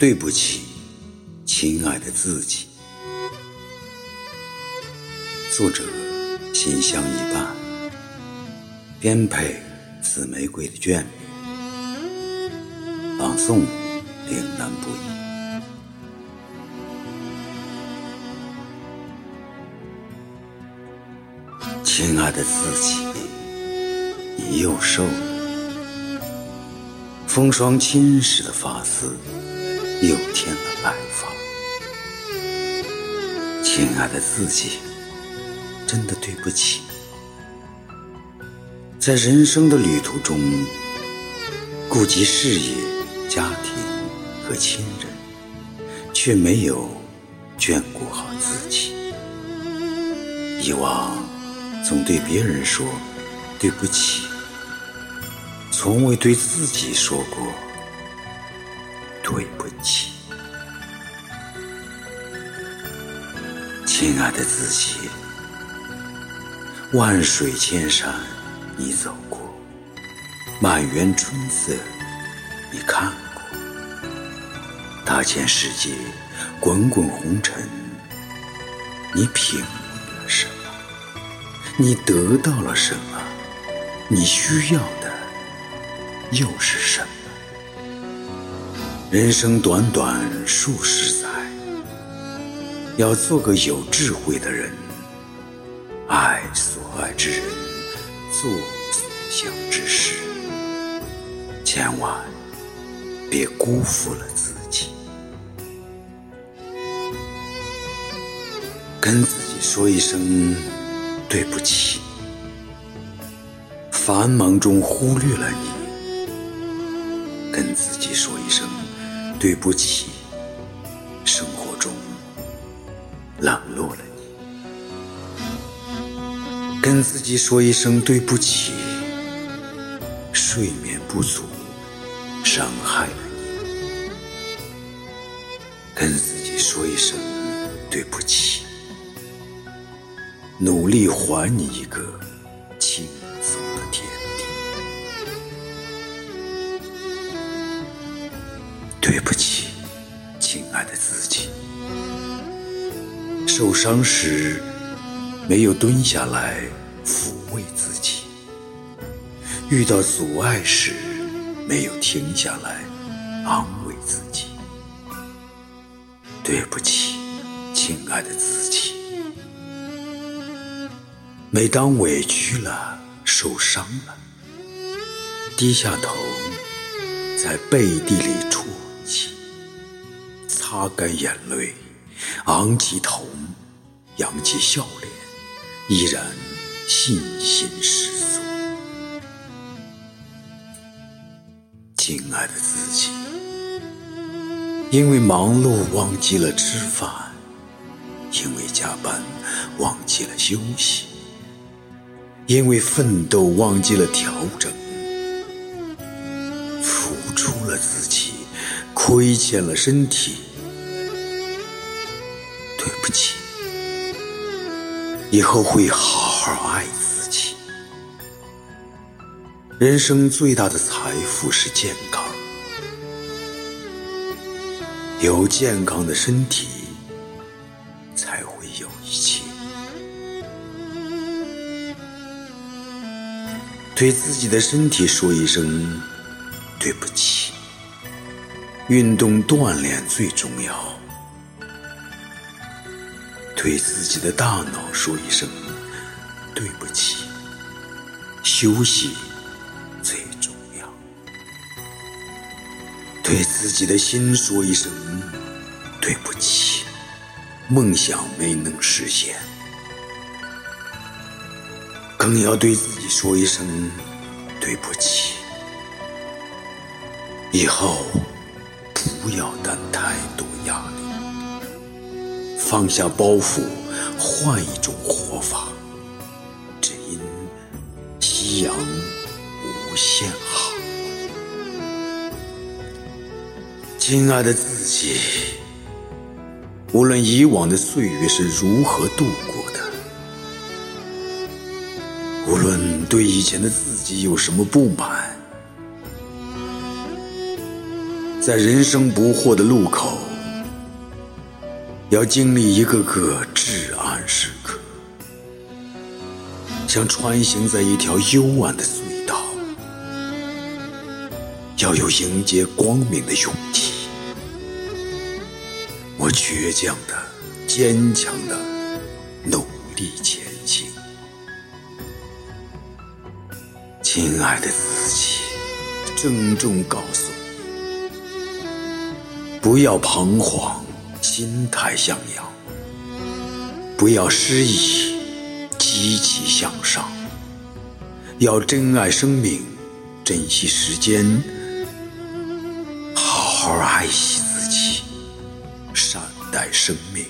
对不起，亲爱的自己。作者：心香一半，编配：紫玫瑰的眷恋，朗诵：岭南不移。亲爱的自己，你又瘦了，风霜侵蚀的发丝。又添了白发，亲爱的自己，真的对不起，在人生的旅途中，顾及事业、家庭和亲人，却没有眷顾好自己。以往总对别人说对不起，从未对自己说过。对不起，亲爱的自己。万水千山你走过，满园春色你看过，大千世界滚滚红尘，你品了什么？你得到了什么？你需要的又是什么？人生短短数十载，要做个有智慧的人，爱所爱之人，做所想之事，千万别辜负了自己。跟自己说一声对不起，繁忙中忽略了你，跟自己说一声。对不起，生活中冷落了你，跟自己说一声对不起，睡眠不足伤害了你，跟自己说一声对不起，努力还你一个。受伤时没有蹲下来抚慰自己，遇到阻碍时没有停下来安慰自己。对不起，亲爱的自己。每当委屈了、受伤了，低下头，在背地里啜泣。擦干眼泪，昂起头，扬起笑脸，依然信心十足。亲爱的自己，因为忙碌忘记了吃饭，因为加班忘记了休息，因为奋斗忘记了调整，付出了自己，亏欠了身体。对不起，以后会好好爱自己。人生最大的财富是健康，有健康的身体，才会有一切。对自己的身体说一声对不起，运动锻炼最重要。对自己的大脑说一声对不起，休息最重要。对自己的心说一声对不起，梦想没能实现。更要对自己说一声对不起，以后不要担太多压力。放下包袱，换一种活法，只因夕阳无限好。亲爱的自己，无论以往的岁月是如何度过的，无论对以前的自己有什么不满，在人生不惑的路口，要经历一个个至暗时刻，像穿行在一条幽暗的隧道，要有迎接光明的勇气。我倔强的、坚强的努力前行，亲爱的自己，郑重告诉你。不要彷徨，心态向阳；不要失意，积极向上。要珍爱生命，珍惜时间，好好爱惜自己，善待生命。